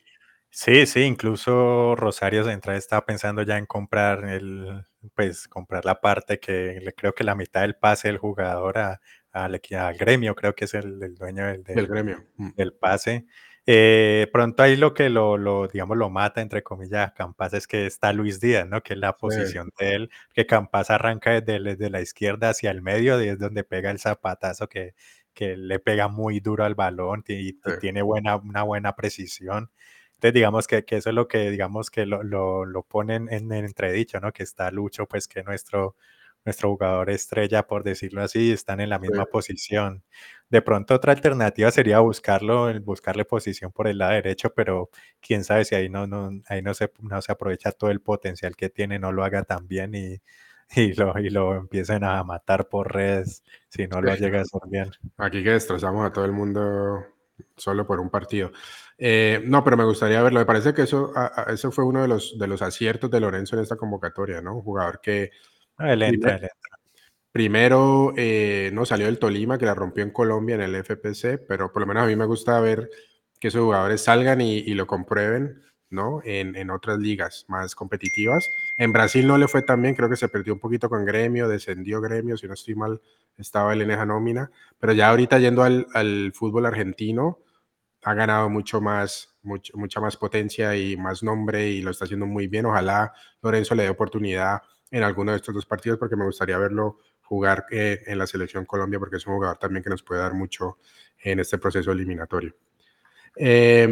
Sí, sí, incluso Rosario Central estaba pensando ya en comprar el, pues comprar la parte que le creo que la mitad del pase del jugador a, al, gremio, creo que es el, dueño del, del, gremio. Mm. del pase. Eh, pronto ahí lo que lo, lo, digamos, lo mata, entre comillas, Campas es que está Luis Díaz, ¿no? Que es la posición de él, que Campas arranca desde, desde, la izquierda hacia el medio y es donde pega el zapatazo que, que le pega muy duro al balón y, tiene buena, una buena precisión. Entonces, digamos que, que, eso es lo que, digamos, que lo, lo, lo ponen en, en, entredicho, ¿no? Que está Lucho, pues que nuestro, nuestro jugador estrella, por decirlo así, están en la misma posición. De pronto otra alternativa sería buscarlo, buscarle posición por el lado derecho, pero quién sabe si ahí no, no, ahí no se, no se aprovecha todo el potencial que tiene, no lo haga tan bien y, y lo, y lo empiecen a matar por redes si no lo llega a hacer bien. Aquí que destrozamos a todo el mundo solo por un partido. Eh, no, pero me gustaría verlo. Me parece que eso, eso fue uno de los, de los aciertos de Lorenzo en esta convocatoria, ¿no? Un jugador que... Ah, él entra, él entra. Primero eh, no salió del Tolima, que la rompió en Colombia en el FPC, pero por lo menos a mí me gusta ver que esos jugadores salgan y, y lo comprueben ¿no? En, otras ligas más competitivas. En Brasil no le fue tan bien, creo que se perdió un poquito con Gremio, descendió Gremio, si no estoy mal, estaba él en esa nómina, pero ya ahorita yendo al, al fútbol argentino, ha ganado mucho más, mucha más potencia y más nombre y lo está haciendo muy bien. Ojalá Lorenzo le dé oportunidad en alguno de estos dos partidos porque me gustaría verlo jugar eh, en la selección Colombia porque es un jugador también que nos puede dar mucho en este proceso eliminatorio. Eh,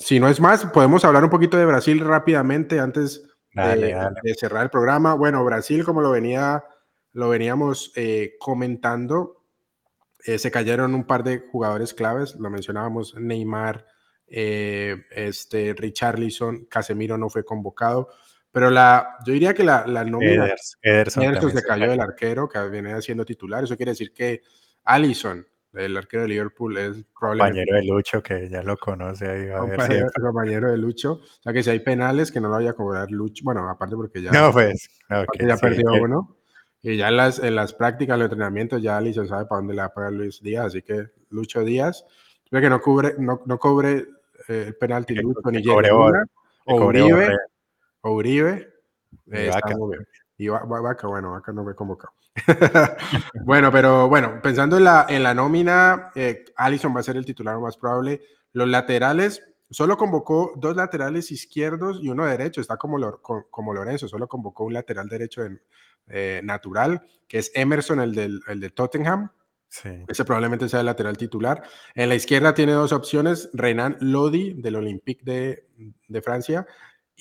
si no es más, podemos hablar un poquito de Brasil rápidamente antes de, cerrar el programa. Bueno, Brasil, como lo venía, lo veníamos eh, comentando, eh, se cayeron un par de jugadores claves. Lo mencionábamos, Neymar, eh, este, Richarlison, Casemiro no fue convocado. Pero la, yo diría que la, la nómina Ederson, se cayó del arquero que viene siendo titular. Eso quiere decir que Allison, el arquero de Liverpool, es probablemente. Compañero de Lucho, que ya lo conoce ahí. compañero, de Lucho. O sea que si hay penales, que no lo vaya a cobrar Lucho. Bueno, aparte porque ya. No, pues. ya perdió uno. Y ya en las, en las prácticas, en los entrenamientos, ya Allison sabe para dónde le va a pagar Luis Díaz. Así que Lucho Díaz, que no, cubre, no, no cobre eh, el penalti Lucho ni Uribe, o Uribe, o Uribe. Eh, y Vaca, bueno, Vaca no me convocado. bueno, pero bueno, pensando en la, en la nómina, eh, Allison va a ser el titular más probable. Los laterales, solo convocó dos laterales izquierdos y uno derecho, está como, como Lorenzo, solo convocó un lateral derecho en, eh, natural, que es Emerson, el, del, el de Tottenham. Ese probablemente sea el lateral titular. En la izquierda tiene dos opciones, Renan Lodi del Olympique de, de Francia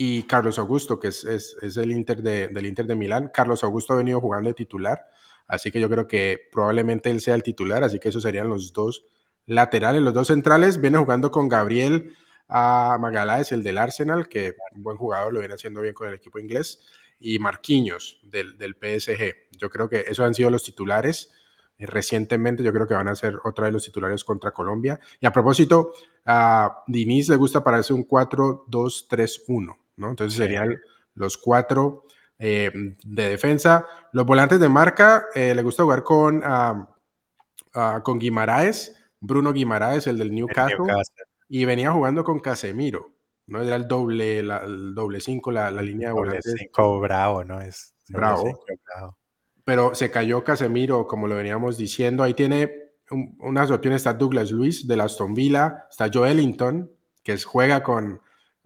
y Carlos Augusto, que es, es, el Inter de, del Inter de Milán. Carlos Augusto ha venido jugando de titular, así que yo creo que probablemente él sea el titular, así que esos serían los dos laterales. Los dos centrales viene jugando con Gabriel a Magaláes, el del Arsenal, que un buen jugador, lo viene haciendo bien con el equipo inglés, y Marquinhos del, del PSG. Yo creo que esos han sido los titulares recientemente. Yo creo que van a ser otra de los titulares contra Colombia. Y a propósito, a Diniz le gusta pararse un 4-2-3-1. Entonces serían los cuatro eh, de defensa. Los volantes de marca, eh, le gusta jugar con, con Guimaraes, Bruno Guimaraes, el del Newcastle, y venía jugando con Casemiro. ¿no? Era el doble, el doble cinco, la, línea de volantes. Cinco, bravo, ¿no? Es bravo. Pero se cayó Casemiro, como lo veníamos diciendo. Ahí tiene unas opciones. Está Douglas Luis de Aston Villa, está Joelinton, que juega con,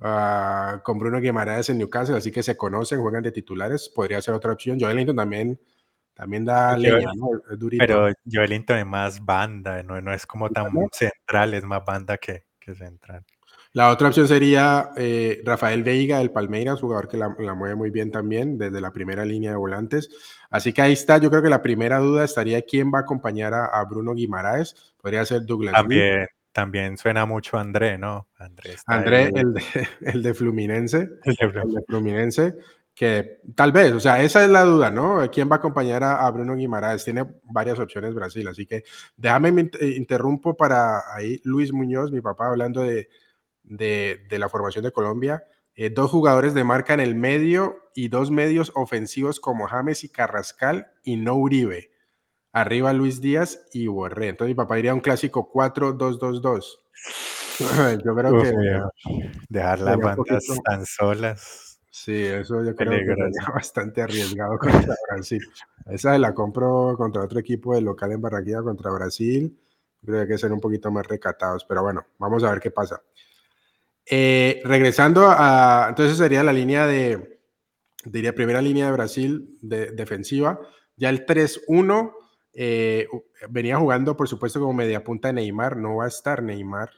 Ah, con Bruno Guimaraes en Newcastle, así que se conocen, juegan de titulares, podría ser otra opción. Joelinton también, también da leña, ¿no? Pero Joelinton es más banda, no, no es como tan central, es más banda que, que central. La otra opción sería eh, Rafael Veiga del Palmeiras, jugador que la, mueve muy bien también desde la primera línea de volantes. Así que ahí está, yo creo que la primera duda estaría quién va a acompañar a, Bruno Guimaraes. Podría ser Douglas. También, también suena mucho André, ¿no? André, André el, de, el, de, Fluminense. El de, Fluminense. Que tal vez, o sea, esa es la duda, ¿no? ¿Quién va a acompañar a, Bruno Guimaraes? Tiene varias opciones Brasil, así que déjame me interrumpo para ahí Luis Muñoz, mi papá, hablando de, de, de la formación de Colombia. Eh, dos jugadores de marca en el medio y dos medios ofensivos como James y Carrascal y no Uribe arriba Luis Díaz y Borré. Entonces mi papá iría un clásico 4-2-2-2. yo creo que... Dejar las bandas tan solas. Sí, eso yo creo que sería bastante arriesgado contra Brasil. Esa la compro contra otro equipo de local en Barranquilla contra Brasil. Creo que hay que ser un poquito más recatados, pero bueno, vamos a ver qué pasa. Eh, regresando a, entonces sería la línea de, diría, primera línea de Brasil de, defensiva. Ya el 3-1 eh, venía jugando, por supuesto, como media punta de Neymar. No va a estar Neymar,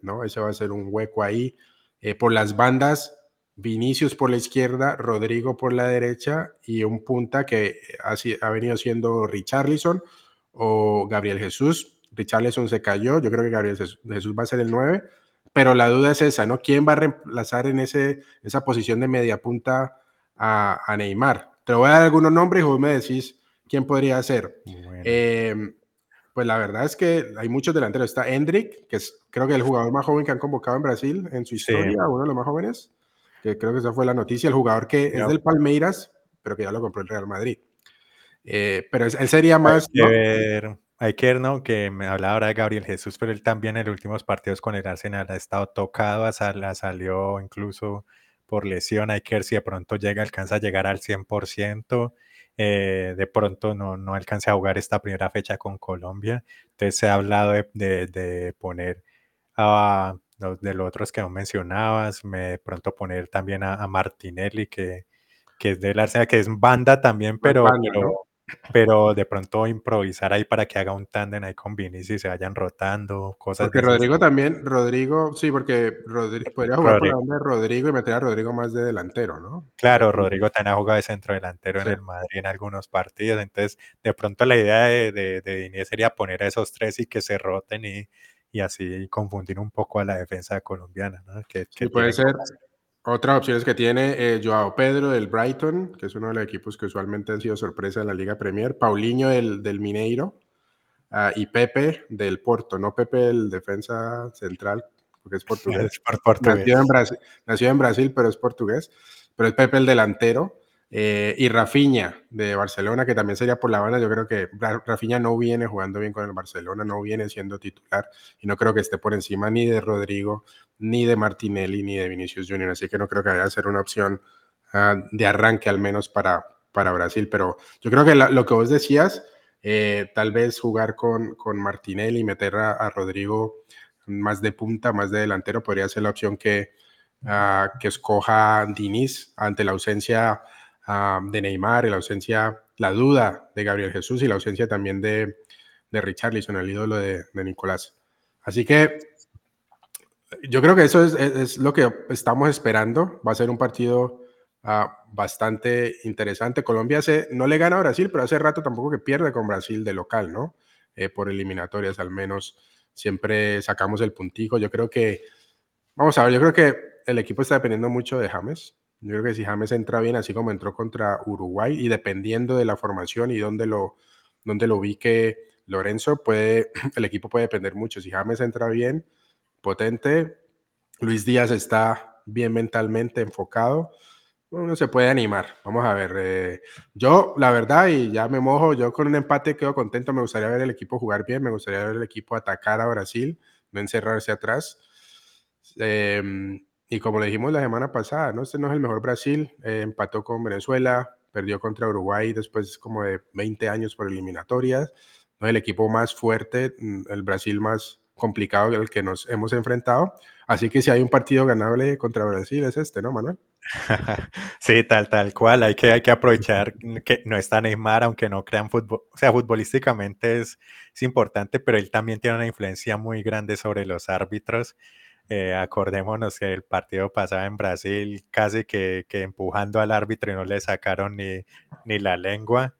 ¿no? Ese va a ser un hueco ahí. Eh, por las bandas, Vinicius por la izquierda, Rodrigo por la derecha y un punta que ha, ha venido siendo Richarlison o Gabriel Jesús. Richarlison se cayó, yo creo que Gabriel Jesús, va a ser el 9, pero la duda es esa, ¿no? ¿Quién va a reemplazar en ese, esa posición de media punta a, a Neymar? Te voy a dar algunos nombres y vos me decís quién podría ser. Em, pues la verdad es que hay muchos delanteros. Está Hendrik, que es creo que el jugador más joven que han convocado en Brasil en su historia, uno de los más jóvenes, que creo que esa fue la noticia, el jugador que es del Palmeiras, pero que ya lo compró el Real Madrid. Eh, pero él sería más... Hay que, ver, hay que ver, ¿no? Que me hablaba ahora de Gabriel Jesús, pero él también en los últimos partidos con el Arsenal ha estado tocado, salió incluso por lesión. Hay que ver si de pronto llega, alcanza a llegar al 100%. Eh, de pronto no, no alcancé a jugar esta primera fecha con Colombia. Entonces se ha hablado de, de, poner a los de los otros que no mencionabas, me de pronto poner también a, Martinelli, que, que es de la que es banda también, pero, pero de pronto improvisar ahí para que haga un tándem ahí con Vinicius y se vayan rotando, cosas Porque Rodrigo también, Rodrigo, sí, porque Rodrigo, podría jugar por la Rodrigo y meter a Rodrigo más de delantero, ¿no? Claro, Rodrigo también ha jugado de centro delantero en el Madrid en algunos partidos, entonces de pronto la idea de, de, de sería poner a esos tres y que se roten y, y así confundir un poco a la defensa colombiana, ¿no? Que, puede ser. Otras opciones que tiene eh, Joao Pedro del Brighton, que es uno de los equipos que usualmente han sido sorpresa en la Liga Premier, Paulinho del, del Mineiro. Ah, y Pepe del Porto, no Pepe el defensa central, porque es portugués. Nació, en Brasil, nació en Brasil, pero es portugués, pero es Pepe el delantero. Eh, y Rafinha de Barcelona, que también sería por la banda. Yo creo que Rafinha no viene jugando bien con el Barcelona, no viene siendo titular y no creo que esté por encima ni de Rodrigo, ni de Martinelli, ni de Vinicius Junior. Así que no creo que vaya a ser una opción ah, de arranque, al menos para, para Brasil. Pero yo creo que lo que vos decías, eh, tal vez jugar con, con Martinelli meter a, Rodrigo más de punta, más de delantero, podría ser la opción que, uh, que escoja Diniz ante la ausencia de Neymar y la ausencia, la duda de Gabriel Jesús y la ausencia también de, de Richarlison, el ídolo de, de Nicolás. Así que yo creo que eso es, es, lo que estamos esperando. Va a ser un partido ah, bastante interesante. Colombia se, no le gana a Brasil, pero hace rato tampoco que pierde con Brasil de local, ¿no? Eh, por eliminatorias al menos. Siempre sacamos el puntico. Yo creo que, vamos a ver, yo creo que el equipo está dependiendo mucho de James. Yo creo que si James entra bien, así como entró contra Uruguay, y dependiendo de la formación y dónde lo, dónde lo ubique Lorenzo, puede, el equipo puede depender mucho. Si James entra bien, potente, Luis Díaz está bien mentalmente enfocado, uno se puede animar. Vamos a ver. Eh, yo, la verdad, y ya me mojo, yo con un empate quedo contento. Me gustaría ver el equipo jugar bien, me gustaría ver el equipo atacar a Brasil, no encerrarse atrás. Eh, y como le dijimos la semana pasada, ¿no? este no es el mejor Brasil, eh, empató con Venezuela, perdió contra Uruguay después como de 20 años por eliminatorias, no es el equipo más fuerte, mm, el Brasil más complicado al que nos hemos enfrentado. Así que si hay un partido ganable contra Brasil es este, ¿no, Manuel? Sí, tal, tal cual. Hay que, hay que aprovechar que no está Neymar, aunque no crean fútbol. O sea, futbolísticamente es, es importante, pero él también tiene una influencia muy grande sobre los árbitros. Eh, acordémonos que el partido pasaba en Brasil casi que, que, empujando al árbitro y no le sacaron ni, ni la lengua.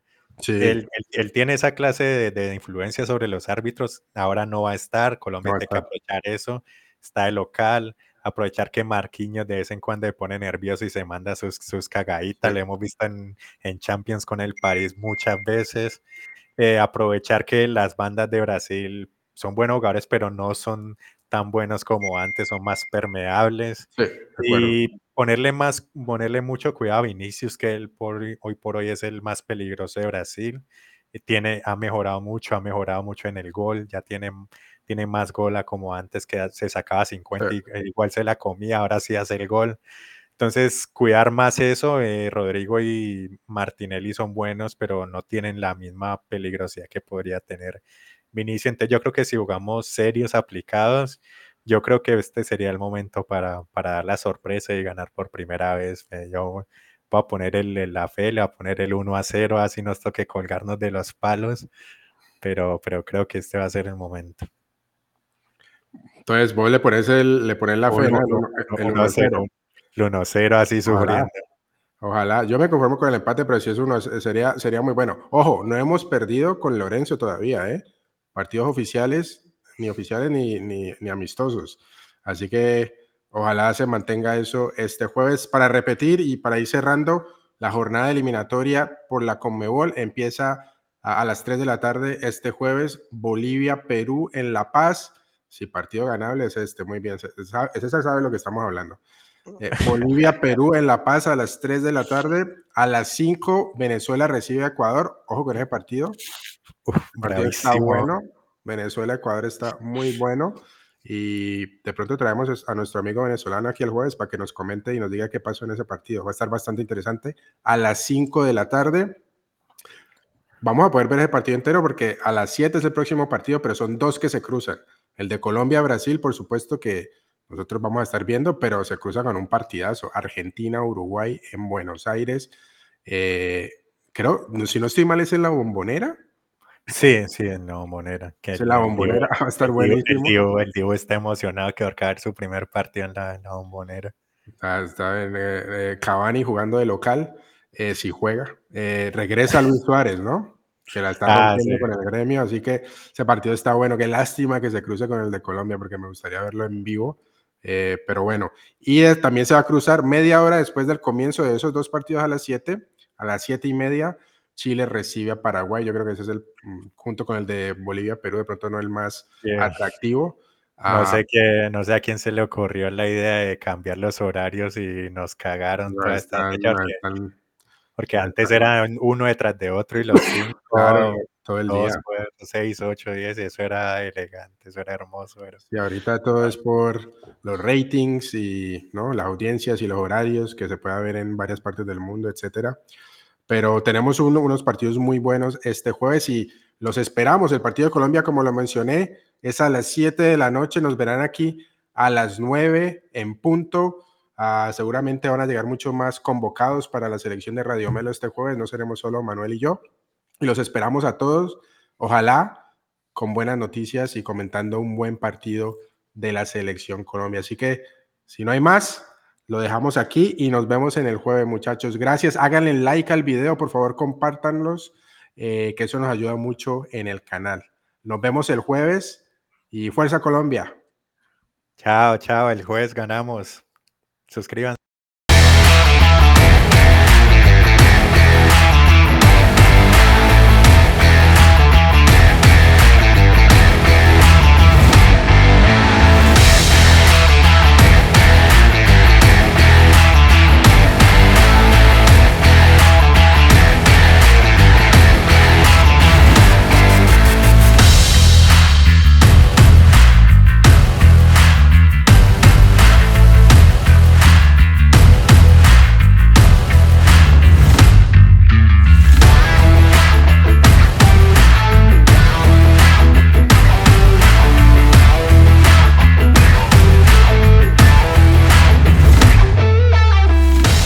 Él, él, tiene esa clase de, de, influencia sobre los árbitros. Ahora no va a estar. Colombia tiene que aprovechar eso. Está de local. Aprovechar que Marquinhos de vez en cuando le pone nervioso y se manda sus, sus cagaditas. Lo hemos visto en, en, Champions con el París muchas veces. Eh, aprovechar que las bandas de Brasil son buenos jugadores, pero no son tan buenos como antes, son más permeables. y ponerle más, ponerle mucho cuidado a Vinicius, que él por, hoy por hoy es el más peligroso de Brasil. Tiene, ha mejorado mucho, ha mejorado mucho en el gol, ya tiene, tiene más gola como antes que se sacaba 50 y e igual se la comía, ahora sí hace el gol. Entonces, cuidar más eso, eh, Rodrigo y Martinelli son buenos, pero no tienen la misma peligrosidad que podría tener Vinicius. yo creo que si jugamos serios aplicados, yo creo que este sería el momento para, para dar la sorpresa y ganar por primera vez. Eh, yo voy a poner el, la fe, le voy a poner el 1 a 0, así nos toque colgarnos de los palos, pero, pero creo que este va a ser el momento. Entonces, vos le pones, el, le pones la fe, el 1 a 0. El 1 a 0, así sufriendo. Ojalá, yo me conformo con el empate, pero si es uno, sería, sería muy bueno. Ojo, no hemos perdido con Lorenzo todavía, ¿eh? Partidos oficiales, ni oficiales ni, ni, amistosos. Así que ojalá se mantenga eso este jueves. Para repetir y para ir cerrando, la jornada eliminatoria por la Conmebol empieza a, las 3 de la tarde este jueves. Bolivia-Perú en La Paz. Si partido ganable es este, muy bien. César sabe lo que estamos hablando. Eh, Bolivia-Perú en La Paz a las 3 de la tarde. A las 5 Venezuela recibe a Ecuador. Ojo con ese partido está bueno. Venezuela-Ecuador está muy bueno. Y de pronto traemos a nuestro amigo venezolano aquí el jueves para que nos comente y nos diga qué pasó en ese partido. Va a estar bastante interesante. A las 5 de la tarde. Vamos a poder ver ese partido entero porque a las 7 es el próximo partido, pero son dos que se cruzan. El de Colombia-Brasil, por supuesto que nosotros vamos a estar viendo, pero se cruzan con un partidazo. Argentina-Uruguay en Buenos Aires. Eh, creo, si no estoy mal, es en la bombonera. Sí, sí, en la bombonera. Que la bombonera va a estar buenísimo. El Divo, está emocionado que va a caer su primer partido en la, bombonera. Está, en eh, eh, Cavani jugando de local, eh, si juega. regresa Luis Suárez, ¿no? Que la está ah, rompiendo con el gremio, así que ese partido está bueno. Qué lástima que se cruce con el de Colombia, porque me gustaría verlo en vivo. pero bueno, y también se va a cruzar media hora después del comienzo de esos dos partidos a las 7, a las 7 y media Chile recibe a Paraguay. Yo creo que ese es el, mm, junto con el de Bolivia, Perú, de pronto no el más atractivo. No, sé qué, no sé a quién se le ocurrió la idea de cambiar los horarios y nos cagaron toda esta porque, antes era uno detrás de otro y los cinco, todo el día. seis, ocho, diez, y eso era elegante, eso era hermoso. Y ahorita todo es por los ratings y ¿no? las audiencias y los horarios que se puede ver en varias partes del mundo, etcétera. Pero tenemos unos partidos muy buenos este jueves y los esperamos. El partido de Colombia, como lo mencioné, es a las 7 de la noche. Nos verán aquí a las 9 en punto. Ah, seguramente van a llegar mucho más convocados para la selección de Radio Melo este jueves. No seremos solo Manuel y yo. Y los esperamos a todos. Ojalá con buenas noticias y comentando un buen partido de la selección Colombia. Así que, si no hay más, lo dejamos aquí y nos vemos en el jueves, muchachos. Gracias. Háganle like al video, por favor, compártanlos, eh, que eso nos ayuda mucho en el canal. Nos vemos el jueves y Fuerza Colombia. Chao, chao. El jueves ganamos. Suscríbanse.